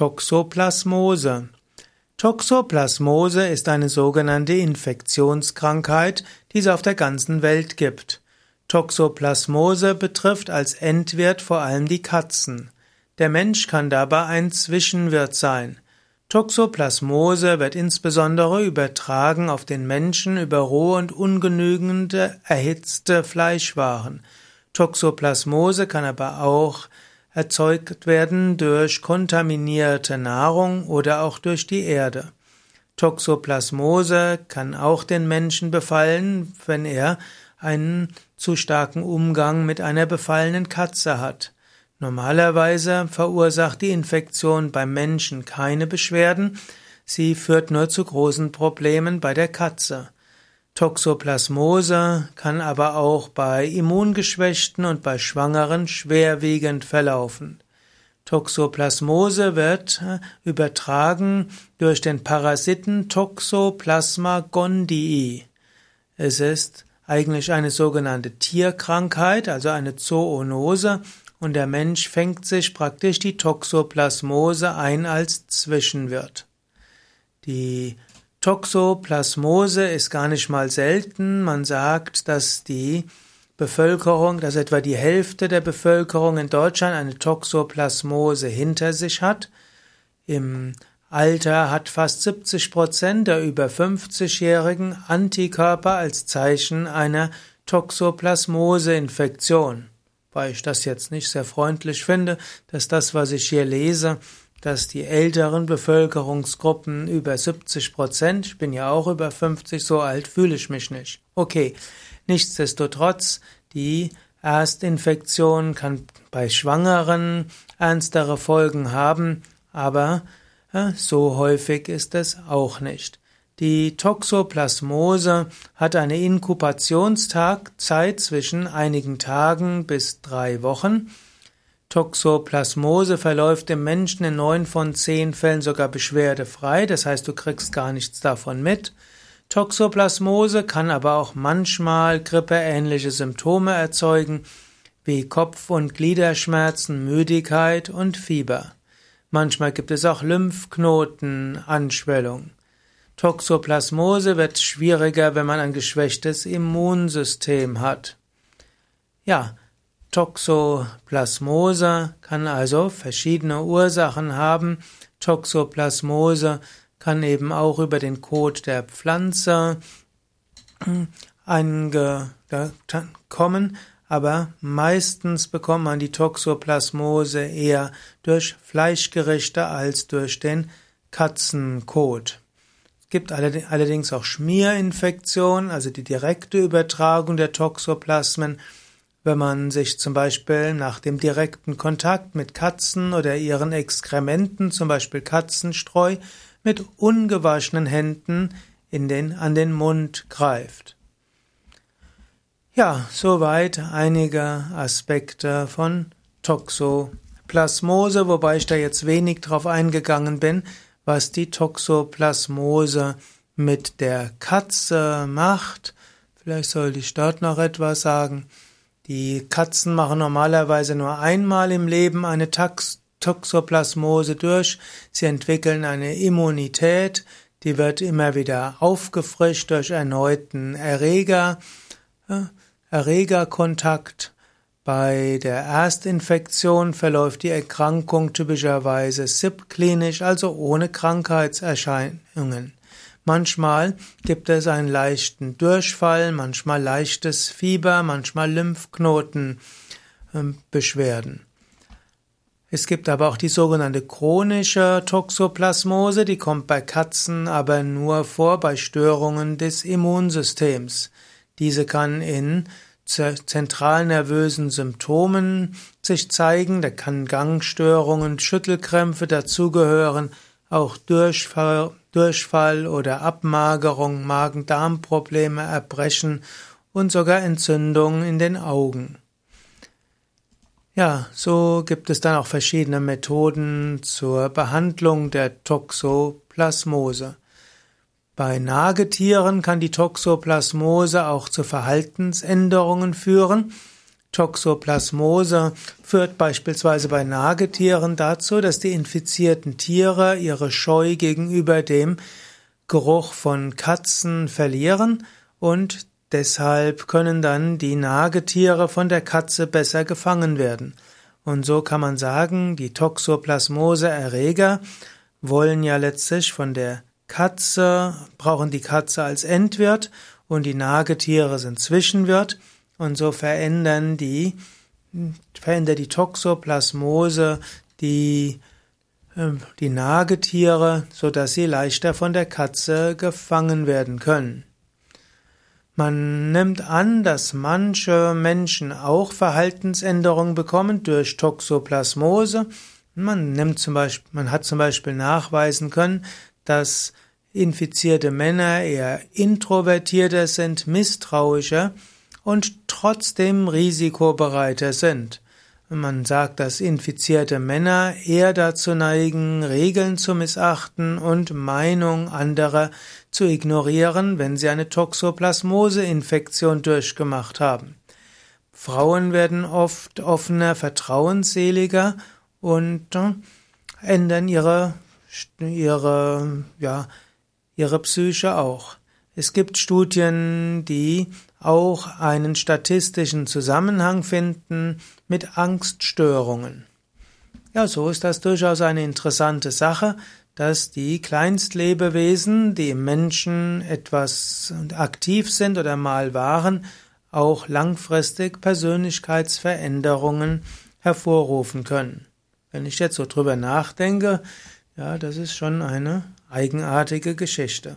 Toxoplasmose. Toxoplasmose ist eine sogenannte Infektionskrankheit, die es auf der ganzen Welt gibt. Toxoplasmose betrifft als Endwirt vor allem die Katzen. Der Mensch kann dabei ein Zwischenwirt sein. Toxoplasmose wird insbesondere übertragen auf den Menschen über rohe und ungenügende erhitzte Fleischwaren. Toxoplasmose kann aber auch erzeugt werden durch kontaminierte Nahrung oder auch durch die Erde. Toxoplasmose kann auch den Menschen befallen, wenn er einen zu starken Umgang mit einer befallenen Katze hat. Normalerweise verursacht die Infektion beim Menschen keine Beschwerden, sie führt nur zu großen Problemen bei der Katze. Toxoplasmose kann aber auch bei Immungeschwächten und bei Schwangeren schwerwiegend verlaufen. Toxoplasmose wird äh, übertragen durch den Parasiten Toxoplasma gondii. Es ist eigentlich eine sogenannte Tierkrankheit, also eine Zoonose, und der Mensch fängt sich praktisch die Toxoplasmose ein als Zwischenwirt. Die Toxoplasmose ist gar nicht mal selten. Man sagt, dass die Bevölkerung, dass etwa die Hälfte der Bevölkerung in Deutschland eine Toxoplasmose hinter sich hat. Im Alter hat fast 70 Prozent der über 50-Jährigen Antikörper als Zeichen einer Toxoplasmose-Infektion. Weil ich das jetzt nicht sehr freundlich finde, dass das, was ich hier lese, dass die älteren Bevölkerungsgruppen über 70 Prozent, ich bin ja auch über 50, so alt fühle ich mich nicht. Okay, nichtsdestotrotz, die Erstinfektion kann bei Schwangeren ernstere Folgen haben, aber ja, so häufig ist es auch nicht. Die Toxoplasmose hat eine Inkubationszeit zwischen einigen Tagen bis drei Wochen Toxoplasmose verläuft im Menschen in neun von zehn Fällen sogar beschwerdefrei, das heißt, du kriegst gar nichts davon mit. Toxoplasmose kann aber auch manchmal grippeähnliche Symptome erzeugen, wie Kopf- und Gliederschmerzen, Müdigkeit und Fieber. Manchmal gibt es auch Lymphknotenanschwellung. Toxoplasmose wird schwieriger, wenn man ein geschwächtes Immunsystem hat. Ja, Toxoplasmose kann also verschiedene Ursachen haben. Toxoplasmose kann eben auch über den Kot der Pflanze kommen, aber meistens bekommt man die Toxoplasmose eher durch Fleischgerichte als durch den Katzenkot. Es gibt allerdings auch Schmierinfektionen, also die direkte Übertragung der Toxoplasmen wenn man sich zum Beispiel nach dem direkten Kontakt mit Katzen oder ihren Exkrementen, zum Beispiel Katzenstreu, mit ungewaschenen Händen in den, an den Mund greift. Ja, soweit einige Aspekte von Toxoplasmose, wobei ich da jetzt wenig drauf eingegangen bin, was die Toxoplasmose mit der Katze macht. Vielleicht sollte ich dort noch etwas sagen. Die Katzen machen normalerweise nur einmal im Leben eine Toxoplasmose durch. Sie entwickeln eine Immunität, die wird immer wieder aufgefrischt durch erneuten Erreger, äh, Erregerkontakt. Bei der Erstinfektion verläuft die Erkrankung typischerweise subklinisch, also ohne Krankheitserscheinungen. Manchmal gibt es einen leichten Durchfall, manchmal leichtes Fieber, manchmal Lymphknotenbeschwerden. Es gibt aber auch die sogenannte chronische Toxoplasmose, die kommt bei Katzen aber nur vor bei Störungen des Immunsystems. Diese kann in zentralnervösen Symptomen sich zeigen, da kann Gangstörungen, Schüttelkrämpfe dazugehören, auch Durchfall, Durchfall oder Abmagerung, Magen-Darm-Probleme, Erbrechen und sogar Entzündungen in den Augen. Ja, so gibt es dann auch verschiedene Methoden zur Behandlung der Toxoplasmose. Bei Nagetieren kann die Toxoplasmose auch zu Verhaltensänderungen führen. Toxoplasmose führt beispielsweise bei Nagetieren dazu, dass die infizierten Tiere ihre Scheu gegenüber dem Geruch von Katzen verlieren und deshalb können dann die Nagetiere von der Katze besser gefangen werden. Und so kann man sagen, die Toxoplasmose-Erreger wollen ja letztlich von der Katze, brauchen die Katze als Endwirt und die Nagetiere sind Zwischenwirt und so verändern die, verändert die Toxoplasmose die, ähm, die Nagetiere, so dass sie leichter von der Katze gefangen werden können. Man nimmt an, dass manche Menschen auch Verhaltensänderungen bekommen durch Toxoplasmose. Man nimmt zum Beispiel, man hat zum Beispiel nachweisen können, dass infizierte Männer eher introvertierter sind, misstrauischer und trotzdem risikobereiter sind. Man sagt, dass infizierte Männer eher dazu neigen, Regeln zu missachten und Meinung anderer zu ignorieren, wenn sie eine Toxoplasmose-Infektion durchgemacht haben. Frauen werden oft offener, vertrauensseliger und äh, ändern ihre, ihre, ja, ihre Psyche auch. Es gibt Studien, die auch einen statistischen Zusammenhang finden mit Angststörungen. Ja, so ist das durchaus eine interessante Sache, dass die Kleinstlebewesen, die im Menschen etwas aktiv sind oder mal waren, auch langfristig Persönlichkeitsveränderungen hervorrufen können. Wenn ich jetzt so drüber nachdenke, ja, das ist schon eine eigenartige Geschichte.